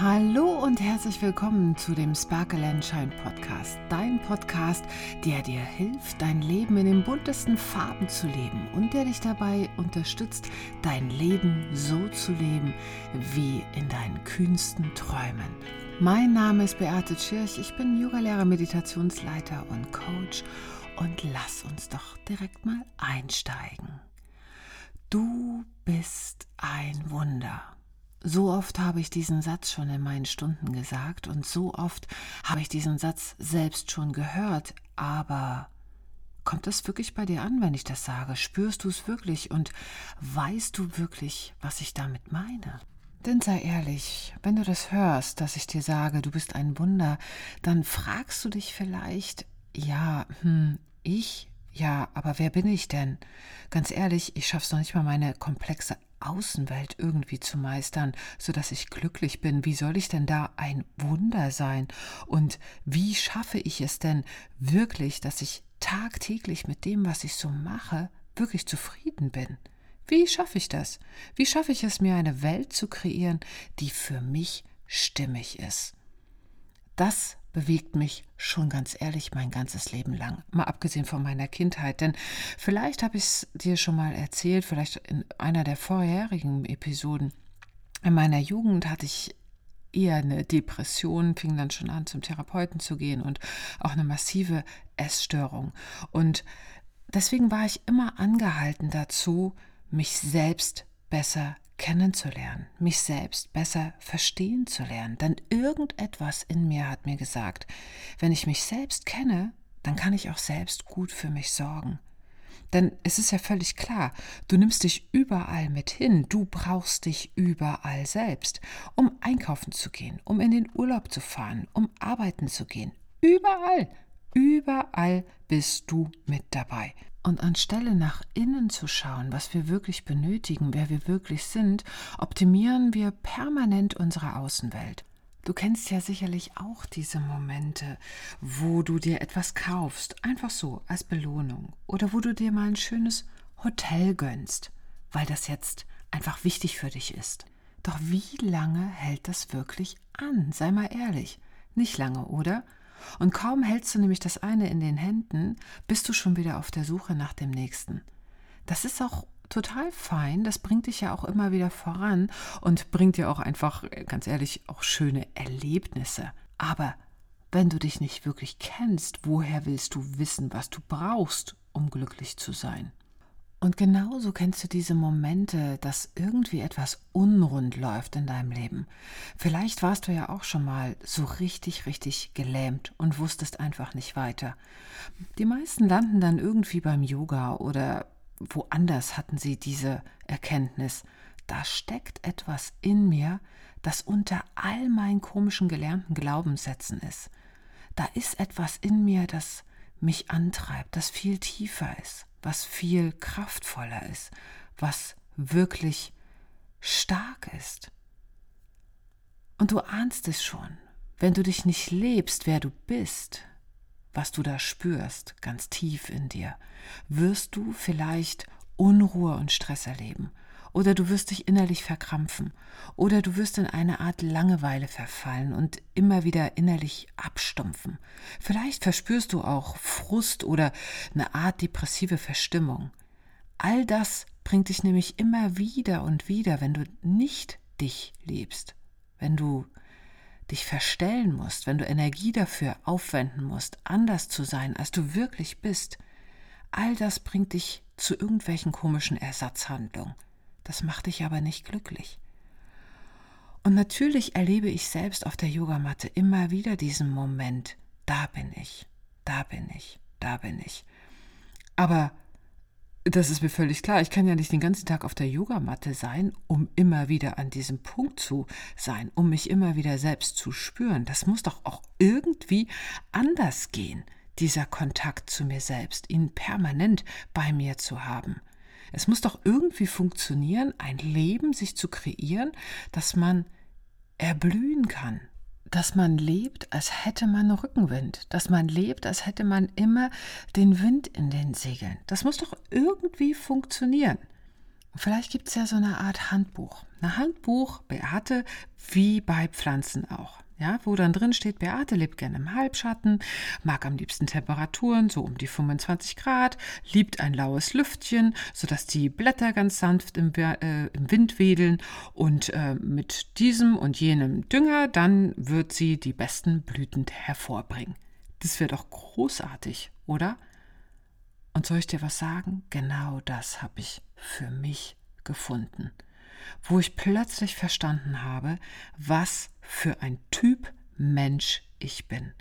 Hallo und herzlich willkommen zu dem Sparkle and Shine Podcast. Dein Podcast, der dir hilft, dein Leben in den buntesten Farben zu leben und der dich dabei unterstützt, dein Leben so zu leben wie in deinen kühnsten Träumen. Mein Name ist Beate Tschirch, ich bin Yogalehrer, Meditationsleiter und Coach und lass uns doch direkt mal einsteigen. Du bist ein Wunder. So oft habe ich diesen Satz schon in meinen Stunden gesagt und so oft habe ich diesen Satz selbst schon gehört, aber kommt es wirklich bei dir an, wenn ich das sage? Spürst du es wirklich und weißt du wirklich, was ich damit meine? Denn sei ehrlich, wenn du das hörst, dass ich dir sage, du bist ein Wunder, dann fragst du dich vielleicht, ja, hm, ich? Ja, aber wer bin ich denn? Ganz ehrlich, ich schaff's noch nicht mal meine komplexe Außenwelt irgendwie zu meistern, so dass ich glücklich bin. Wie soll ich denn da ein Wunder sein? Und wie schaffe ich es denn wirklich, dass ich tagtäglich mit dem, was ich so mache, wirklich zufrieden bin? Wie schaffe ich das? Wie schaffe ich es, mir eine Welt zu kreieren, die für mich stimmig ist? Das bewegt mich schon ganz ehrlich mein ganzes Leben lang, mal abgesehen von meiner Kindheit. Denn vielleicht habe ich es dir schon mal erzählt, vielleicht in einer der vorherigen Episoden. In meiner Jugend hatte ich eher eine Depression, fing dann schon an, zum Therapeuten zu gehen und auch eine massive Essstörung. Und deswegen war ich immer angehalten dazu, mich selbst besser kennenzulernen, mich selbst besser verstehen zu lernen. Denn irgendetwas in mir hat mir gesagt, wenn ich mich selbst kenne, dann kann ich auch selbst gut für mich sorgen. Denn es ist ja völlig klar, du nimmst dich überall mit hin, du brauchst dich überall selbst, um einkaufen zu gehen, um in den Urlaub zu fahren, um arbeiten zu gehen. Überall, überall bist du mit dabei. Und anstelle nach innen zu schauen, was wir wirklich benötigen, wer wir wirklich sind, optimieren wir permanent unsere Außenwelt. Du kennst ja sicherlich auch diese Momente, wo du dir etwas kaufst, einfach so als Belohnung, oder wo du dir mal ein schönes Hotel gönnst, weil das jetzt einfach wichtig für dich ist. Doch wie lange hält das wirklich an? Sei mal ehrlich. Nicht lange, oder? Und kaum hältst du nämlich das eine in den Händen, bist du schon wieder auf der Suche nach dem nächsten. Das ist auch total fein, das bringt dich ja auch immer wieder voran und bringt dir auch einfach, ganz ehrlich, auch schöne Erlebnisse. Aber wenn du dich nicht wirklich kennst, woher willst du wissen, was du brauchst, um glücklich zu sein? Und genauso kennst du diese Momente, dass irgendwie etwas unrund läuft in deinem Leben. Vielleicht warst du ja auch schon mal so richtig, richtig gelähmt und wusstest einfach nicht weiter. Die meisten landen dann irgendwie beim Yoga oder woanders hatten sie diese Erkenntnis. Da steckt etwas in mir, das unter all meinen komischen gelernten Glaubenssätzen ist. Da ist etwas in mir, das mich antreibt, das viel tiefer ist was viel kraftvoller ist, was wirklich stark ist. Und du ahnst es schon, wenn du dich nicht lebst, wer du bist, was du da spürst, ganz tief in dir, wirst du vielleicht Unruhe und Stress erleben oder du wirst dich innerlich verkrampfen, oder du wirst in eine Art Langeweile verfallen und immer wieder innerlich abstumpfen. Vielleicht verspürst du auch Frust oder eine Art depressive Verstimmung. All das bringt dich nämlich immer wieder und wieder, wenn du nicht dich lebst, wenn du dich verstellen musst, wenn du Energie dafür aufwenden musst, anders zu sein, als du wirklich bist. All das bringt dich zu irgendwelchen komischen Ersatzhandlungen. Das macht dich aber nicht glücklich. Und natürlich erlebe ich selbst auf der Yogamatte immer wieder diesen Moment, da bin ich, da bin ich, da bin ich. Aber das ist mir völlig klar, ich kann ja nicht den ganzen Tag auf der Yogamatte sein, um immer wieder an diesem Punkt zu sein, um mich immer wieder selbst zu spüren. Das muss doch auch irgendwie anders gehen, dieser Kontakt zu mir selbst, ihn permanent bei mir zu haben. Es muss doch irgendwie funktionieren, ein Leben sich zu kreieren, dass man erblühen kann. Dass man lebt, als hätte man Rückenwind. Dass man lebt, als hätte man immer den Wind in den Segeln. Das muss doch irgendwie funktionieren. Vielleicht gibt es ja so eine Art Handbuch. Ein Handbuch, Beate, wie bei Pflanzen auch. Ja, wo dann drin steht, Beate lebt gerne im Halbschatten, mag am liebsten Temperaturen so um die 25 Grad, liebt ein laues Lüftchen, sodass die Blätter ganz sanft im, äh, im Wind wedeln und äh, mit diesem und jenem Dünger, dann wird sie die besten Blüten hervorbringen. Das wäre doch großartig, oder? Und soll ich dir was sagen? Genau das habe ich für mich gefunden, wo ich plötzlich verstanden habe, was für ein Typ Mensch ich bin.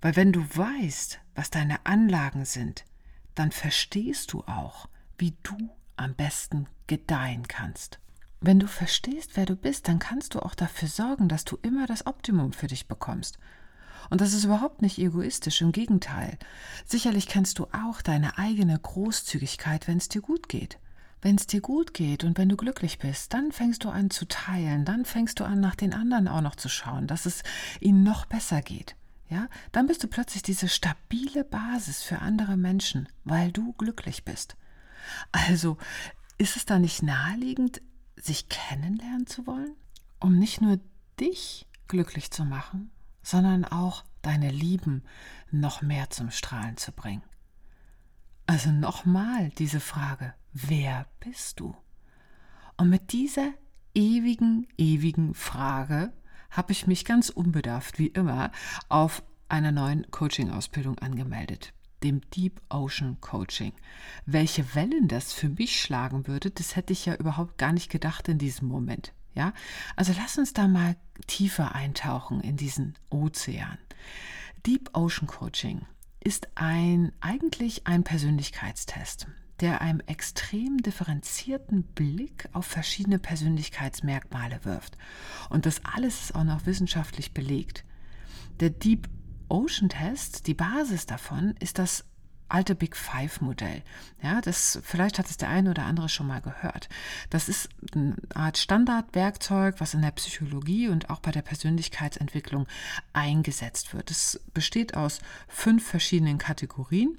Weil wenn du weißt, was deine Anlagen sind, dann verstehst du auch, wie du am besten gedeihen kannst. Wenn du verstehst, wer du bist, dann kannst du auch dafür sorgen, dass du immer das Optimum für dich bekommst. Und das ist überhaupt nicht egoistisch, im Gegenteil. Sicherlich kennst du auch deine eigene Großzügigkeit, wenn es dir gut geht. Wenn es dir gut geht und wenn du glücklich bist, dann fängst du an zu teilen, dann fängst du an, nach den anderen auch noch zu schauen, dass es ihnen noch besser geht. Ja, dann bist du plötzlich diese stabile Basis für andere Menschen, weil du glücklich bist. Also ist es da nicht naheliegend, sich kennenlernen zu wollen, um nicht nur dich glücklich zu machen, sondern auch deine Lieben noch mehr zum Strahlen zu bringen. Also nochmal diese Frage, wer bist du? Und mit dieser ewigen, ewigen Frage habe ich mich ganz unbedarft, wie immer, auf einer neuen Coaching-Ausbildung angemeldet, dem Deep Ocean Coaching. Welche Wellen das für mich schlagen würde, das hätte ich ja überhaupt gar nicht gedacht in diesem Moment. Ja, also lass uns da mal tiefer eintauchen in diesen Ozean. Deep Ocean Coaching ist ein eigentlich ein Persönlichkeitstest, der einem extrem differenzierten Blick auf verschiedene Persönlichkeitsmerkmale wirft. Und das alles ist auch noch wissenschaftlich belegt. Der Deep Ocean Test, die Basis davon ist das alte Big Five Modell. Ja, das, vielleicht hat es der eine oder andere schon mal gehört. Das ist eine Art Standardwerkzeug, was in der Psychologie und auch bei der Persönlichkeitsentwicklung eingesetzt wird. Es besteht aus fünf verschiedenen Kategorien.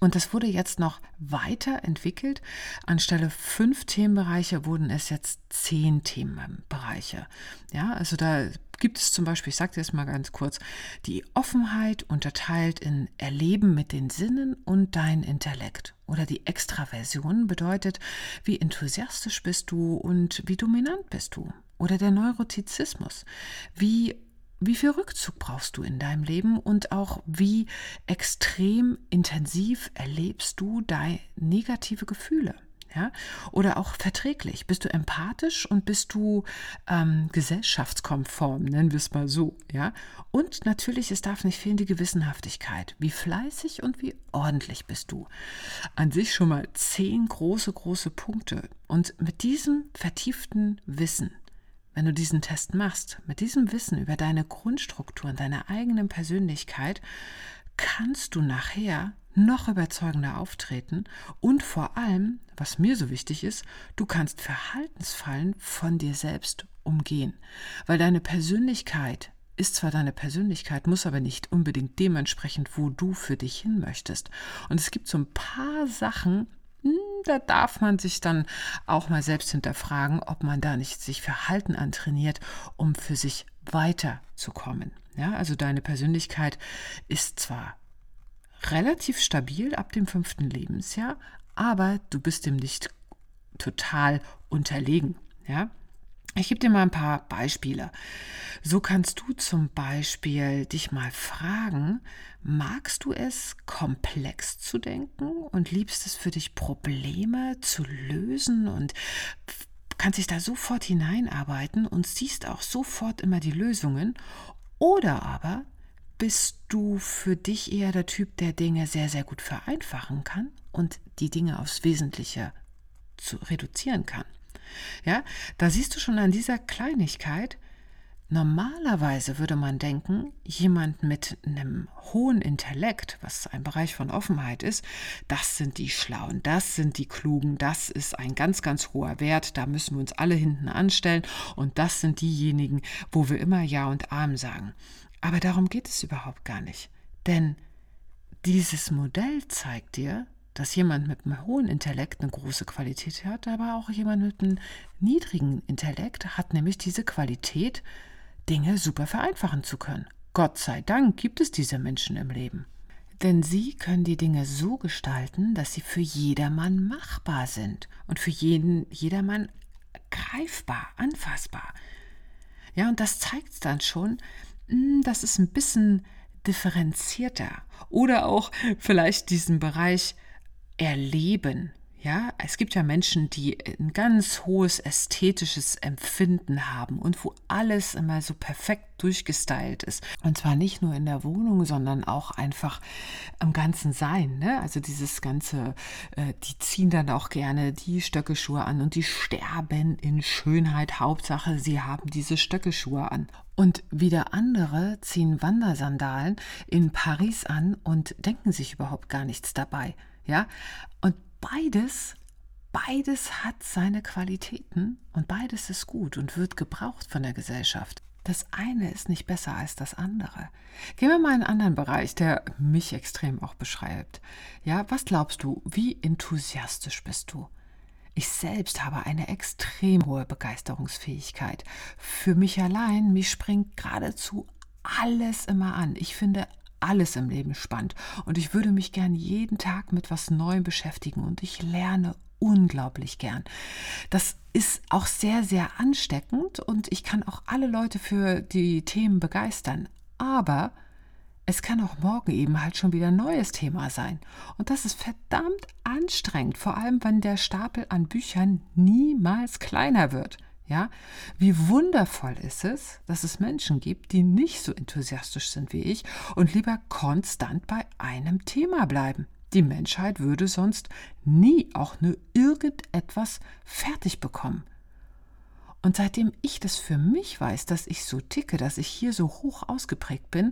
Und das wurde jetzt noch weiterentwickelt. Anstelle fünf Themenbereiche wurden es jetzt zehn Themenbereiche. Ja, also da gibt es zum Beispiel, ich sage dir das mal ganz kurz, die Offenheit unterteilt in Erleben mit den Sinnen und dein Intellekt. Oder die Extraversion bedeutet, wie enthusiastisch bist du und wie dominant bist du. Oder der Neurotizismus, wie wie viel Rückzug brauchst du in deinem Leben und auch wie extrem intensiv erlebst du deine negative Gefühle? Ja? Oder auch verträglich. Bist du empathisch und bist du ähm, gesellschaftskonform, nennen wir es mal so. Ja? Und natürlich, es darf nicht fehlen die Gewissenhaftigkeit. Wie fleißig und wie ordentlich bist du. An sich schon mal zehn große, große Punkte. Und mit diesem vertieften Wissen, wenn du diesen Test machst, mit diesem Wissen über deine Grundstrukturen, deine eigenen Persönlichkeit, kannst du nachher noch überzeugender auftreten und vor allem, was mir so wichtig ist, du kannst Verhaltensfallen von dir selbst umgehen, weil deine Persönlichkeit ist zwar deine Persönlichkeit, muss aber nicht unbedingt dementsprechend, wo du für dich hin möchtest. Und es gibt so ein paar Sachen, da darf man sich dann auch mal selbst hinterfragen, ob man da nicht sich Verhalten antrainiert, um für sich weiterzukommen. Ja, also deine Persönlichkeit ist zwar relativ stabil ab dem fünften Lebensjahr, aber du bist dem nicht total unterlegen. Ja? Ich gebe dir mal ein paar Beispiele. So kannst du zum Beispiel dich mal fragen, magst du es, komplex zu denken und liebst es für dich, Probleme zu lösen und kannst dich da sofort hineinarbeiten und siehst auch sofort immer die Lösungen? Oder aber bist du für dich eher der Typ, der Dinge sehr, sehr gut vereinfachen kann und die Dinge aufs Wesentliche zu reduzieren kann. Ja, da siehst du schon an dieser Kleinigkeit, Normalerweise würde man denken, jemand mit einem hohen Intellekt, was ein Bereich von Offenheit ist, das sind die Schlauen, das sind die Klugen, das ist ein ganz, ganz hoher Wert, da müssen wir uns alle hinten anstellen und das sind diejenigen, wo wir immer Ja und Arm sagen. Aber darum geht es überhaupt gar nicht. Denn dieses Modell zeigt dir, dass jemand mit einem hohen Intellekt eine große Qualität hat, aber auch jemand mit einem niedrigen Intellekt hat nämlich diese Qualität, Dinge super vereinfachen zu können. Gott sei Dank gibt es diese Menschen im Leben. Denn sie können die Dinge so gestalten, dass sie für jedermann machbar sind und für jeden, jedermann greifbar, anfassbar. Ja, und das zeigt dann schon, hm, dass es ein bisschen differenzierter oder auch vielleicht diesen Bereich erleben ja, es gibt ja Menschen, die ein ganz hohes ästhetisches Empfinden haben und wo alles immer so perfekt durchgestylt ist. Und zwar nicht nur in der Wohnung, sondern auch einfach am ganzen Sein. Ne? Also dieses ganze, äh, die ziehen dann auch gerne die Stöckeschuhe an und die sterben in Schönheit. Hauptsache, sie haben diese Stöckeschuhe an. Und wieder andere ziehen Wandersandalen in Paris an und denken sich überhaupt gar nichts dabei. Ja, und beides, beides hat seine Qualitäten und beides ist gut und wird gebraucht von der Gesellschaft. Das eine ist nicht besser als das andere. Gehen wir mal in einen anderen Bereich, der mich extrem auch beschreibt. Ja, was glaubst du, wie enthusiastisch bist du? Ich selbst habe eine extrem hohe Begeisterungsfähigkeit. Für mich allein, mich springt geradezu alles immer an. Ich finde alles im Leben spannend und ich würde mich gern jeden Tag mit was Neuem beschäftigen und ich lerne unglaublich gern. Das ist auch sehr, sehr ansteckend und ich kann auch alle Leute für die Themen begeistern. Aber es kann auch morgen eben halt schon wieder ein neues Thema sein. Und das ist verdammt anstrengend, vor allem wenn der Stapel an Büchern niemals kleiner wird. Ja, wie wundervoll ist es, dass es Menschen gibt, die nicht so enthusiastisch sind wie ich und lieber konstant bei einem Thema bleiben. Die Menschheit würde sonst nie auch nur irgendetwas fertig bekommen. Und seitdem ich das für mich weiß, dass ich so ticke, dass ich hier so hoch ausgeprägt bin,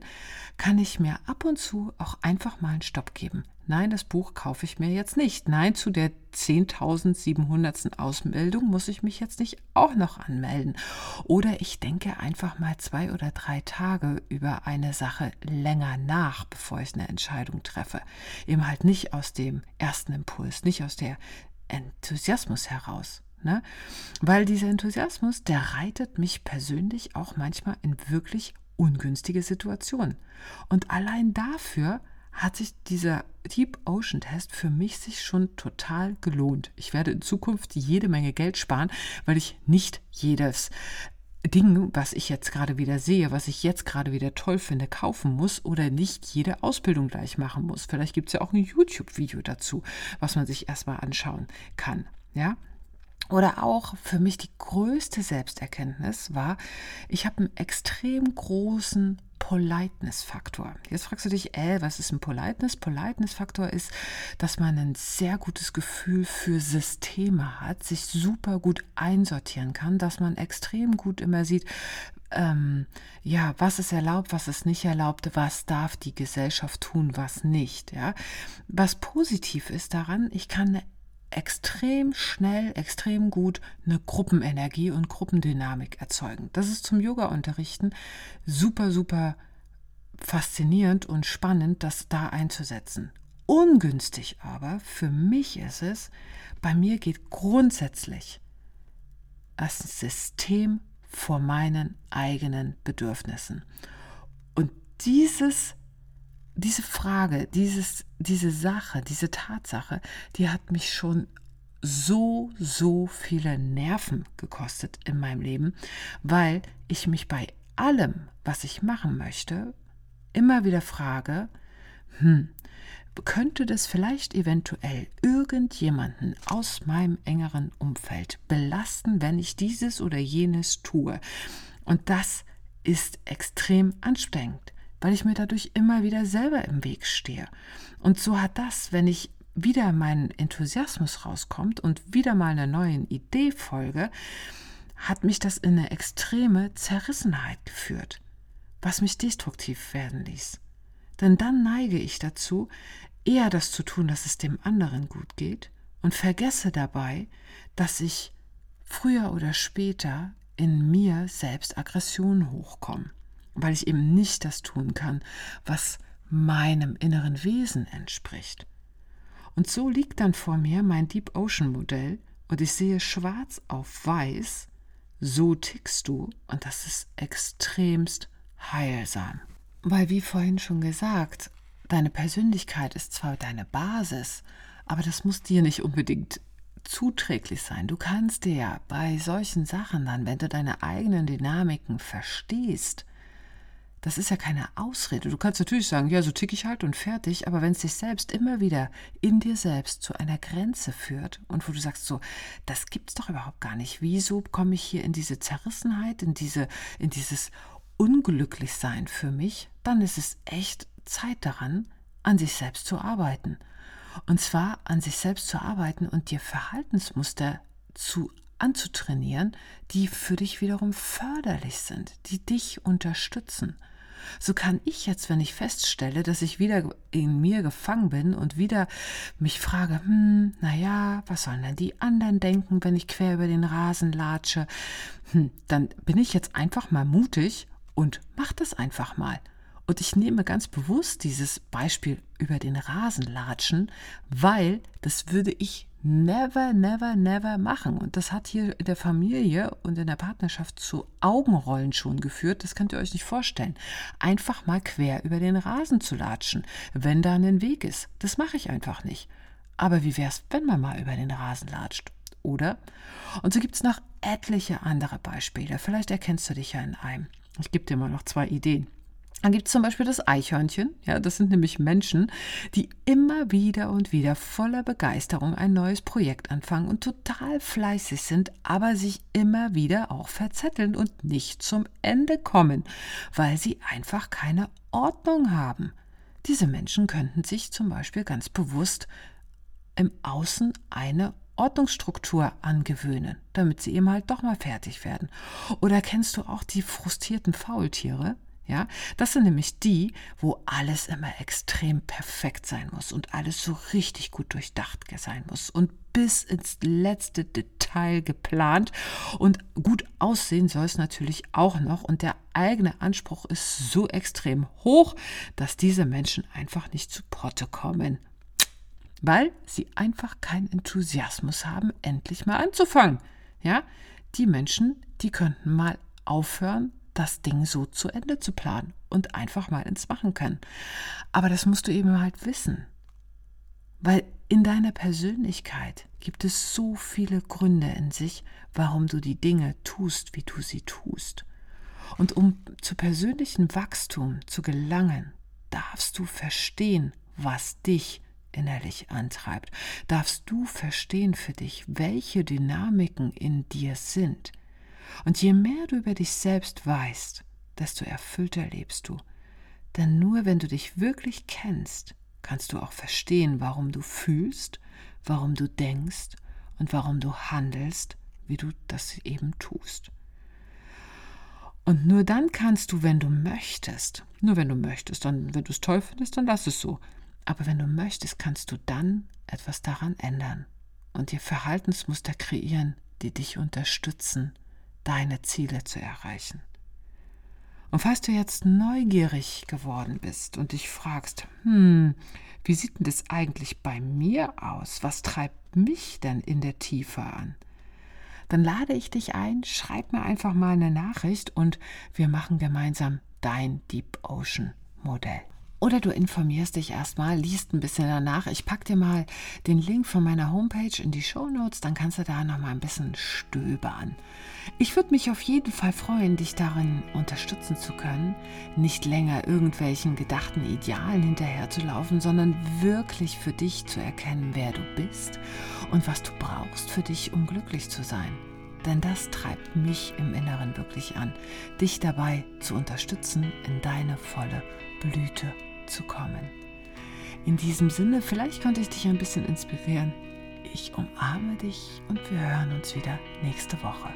kann ich mir ab und zu auch einfach mal einen Stopp geben. Nein, das Buch kaufe ich mir jetzt nicht. Nein, zu der 10.700. Ausmeldung muss ich mich jetzt nicht auch noch anmelden. Oder ich denke einfach mal zwei oder drei Tage über eine Sache länger nach, bevor ich eine Entscheidung treffe. Eben halt nicht aus dem ersten Impuls, nicht aus der Enthusiasmus heraus. Ne? Weil dieser Enthusiasmus, der reitet mich persönlich auch manchmal in wirklich ungünstige Situationen. Und allein dafür hat sich dieser Deep Ocean Test für mich sich schon total gelohnt. Ich werde in Zukunft jede Menge Geld sparen, weil ich nicht jedes Ding, was ich jetzt gerade wieder sehe, was ich jetzt gerade wieder toll finde, kaufen muss oder nicht jede Ausbildung gleich machen muss. Vielleicht gibt es ja auch ein YouTube-Video dazu, was man sich erstmal anschauen kann. Ja, oder auch für mich die größte Selbsterkenntnis war, ich habe einen extrem großen Politeness-Faktor. Jetzt fragst du dich, äh, was ist ein Politeness? Politeness-Faktor ist, dass man ein sehr gutes Gefühl für Systeme hat, sich super gut einsortieren kann, dass man extrem gut immer sieht, ähm, ja, was ist erlaubt, was ist nicht erlaubt, was darf die Gesellschaft tun, was nicht. Ja? Was positiv ist daran, ich kann eine extrem schnell, extrem gut eine Gruppenenergie und Gruppendynamik erzeugen. Das ist zum Yoga-Unterrichten super, super faszinierend und spannend, das da einzusetzen. Ungünstig aber für mich ist es, bei mir geht grundsätzlich das System vor meinen eigenen Bedürfnissen. Und dieses diese Frage, dieses, diese Sache, diese Tatsache, die hat mich schon so, so viele Nerven gekostet in meinem Leben, weil ich mich bei allem, was ich machen möchte, immer wieder frage, hm, könnte das vielleicht eventuell irgendjemanden aus meinem engeren Umfeld belasten, wenn ich dieses oder jenes tue? Und das ist extrem anstrengend weil ich mir dadurch immer wieder selber im Weg stehe. Und so hat das, wenn ich wieder mein Enthusiasmus rauskommt und wieder mal einer neuen Idee folge, hat mich das in eine extreme Zerrissenheit geführt, was mich destruktiv werden ließ. Denn dann neige ich dazu, eher das zu tun, dass es dem anderen gut geht und vergesse dabei, dass ich früher oder später in mir selbst Aggressionen hochkommen weil ich eben nicht das tun kann, was meinem inneren Wesen entspricht. Und so liegt dann vor mir mein Deep Ocean Modell und ich sehe schwarz auf weiß, so tickst du und das ist extremst heilsam. Weil, wie vorhin schon gesagt, deine Persönlichkeit ist zwar deine Basis, aber das muss dir nicht unbedingt zuträglich sein. Du kannst dir ja bei solchen Sachen dann, wenn du deine eigenen Dynamiken verstehst, das ist ja keine Ausrede. Du kannst natürlich sagen, ja, so tick ich halt und fertig, aber wenn es dich selbst immer wieder in dir selbst zu einer Grenze führt und wo du sagst, so, das gibt's doch überhaupt gar nicht. Wieso komme ich hier in diese Zerrissenheit, in diese, in dieses Unglücklichsein für mich, dann ist es echt Zeit daran, an sich selbst zu arbeiten. Und zwar an sich selbst zu arbeiten und dir Verhaltensmuster zu anzutrainieren, die für dich wiederum förderlich sind, die dich unterstützen. So kann ich jetzt, wenn ich feststelle, dass ich wieder in mir gefangen bin und wieder mich frage, hm, naja, was sollen denn die anderen denken, wenn ich quer über den Rasen latsche? Hm, dann bin ich jetzt einfach mal mutig und mach das einfach mal. Und ich nehme ganz bewusst dieses Beispiel über den Rasen latschen, weil das würde ich never, never, never machen. Und das hat hier in der Familie und in der Partnerschaft zu Augenrollen schon geführt. Das könnt ihr euch nicht vorstellen. Einfach mal quer über den Rasen zu latschen, wenn da ein Weg ist. Das mache ich einfach nicht. Aber wie wäre es, wenn man mal über den Rasen latscht? Oder? Und so gibt es noch etliche andere Beispiele. Vielleicht erkennst du dich ja in einem. Ich gebe dir mal noch zwei Ideen. Dann gibt es zum Beispiel das Eichhörnchen. Ja, das sind nämlich Menschen, die immer wieder und wieder voller Begeisterung ein neues Projekt anfangen und total fleißig sind, aber sich immer wieder auch verzetteln und nicht zum Ende kommen, weil sie einfach keine Ordnung haben. Diese Menschen könnten sich zum Beispiel ganz bewusst im Außen eine Ordnungsstruktur angewöhnen, damit sie eben halt doch mal fertig werden. Oder kennst du auch die frustrierten Faultiere? Ja, das sind nämlich die, wo alles immer extrem perfekt sein muss und alles so richtig gut durchdacht sein muss und bis ins letzte Detail geplant. Und gut aussehen soll es natürlich auch noch und der eigene Anspruch ist so extrem hoch, dass diese Menschen einfach nicht zu Potte kommen, weil sie einfach keinen Enthusiasmus haben, endlich mal anzufangen. Ja, die Menschen, die könnten mal aufhören, das Ding so zu Ende zu planen und einfach mal ins Machen können. Aber das musst du eben halt wissen. Weil in deiner Persönlichkeit gibt es so viele Gründe in sich, warum du die Dinge tust, wie du sie tust. Und um zu persönlichem Wachstum zu gelangen, darfst du verstehen, was dich innerlich antreibt. Darfst du verstehen für dich, welche Dynamiken in dir sind – und je mehr du über dich selbst weißt, desto erfüllter lebst du. Denn nur wenn du dich wirklich kennst, kannst du auch verstehen, warum du fühlst, warum du denkst und warum du handelst, wie du das eben tust. Und nur dann kannst du, wenn du möchtest, nur wenn du möchtest, dann, wenn du es toll findest, dann lass es so. Aber wenn du möchtest, kannst du dann etwas daran ändern und dir Verhaltensmuster kreieren, die dich unterstützen deine Ziele zu erreichen. Und falls du jetzt neugierig geworden bist und dich fragst, hm, wie sieht denn das eigentlich bei mir aus? Was treibt mich denn in der Tiefe an? Dann lade ich dich ein, schreib mir einfach mal eine Nachricht und wir machen gemeinsam dein Deep Ocean Modell. Oder du informierst dich erstmal, liest ein bisschen danach. Ich packe dir mal den Link von meiner Homepage in die Show Notes, dann kannst du da noch mal ein bisschen stöbern. Ich würde mich auf jeden Fall freuen, dich darin unterstützen zu können, nicht länger irgendwelchen gedachten Idealen hinterherzulaufen, sondern wirklich für dich zu erkennen, wer du bist und was du brauchst für dich, um glücklich zu sein. Denn das treibt mich im Inneren wirklich an, dich dabei zu unterstützen, in deine volle Blüte zu kommen. In diesem Sinne, vielleicht konnte ich dich ein bisschen inspirieren. Ich umarme dich und wir hören uns wieder nächste Woche.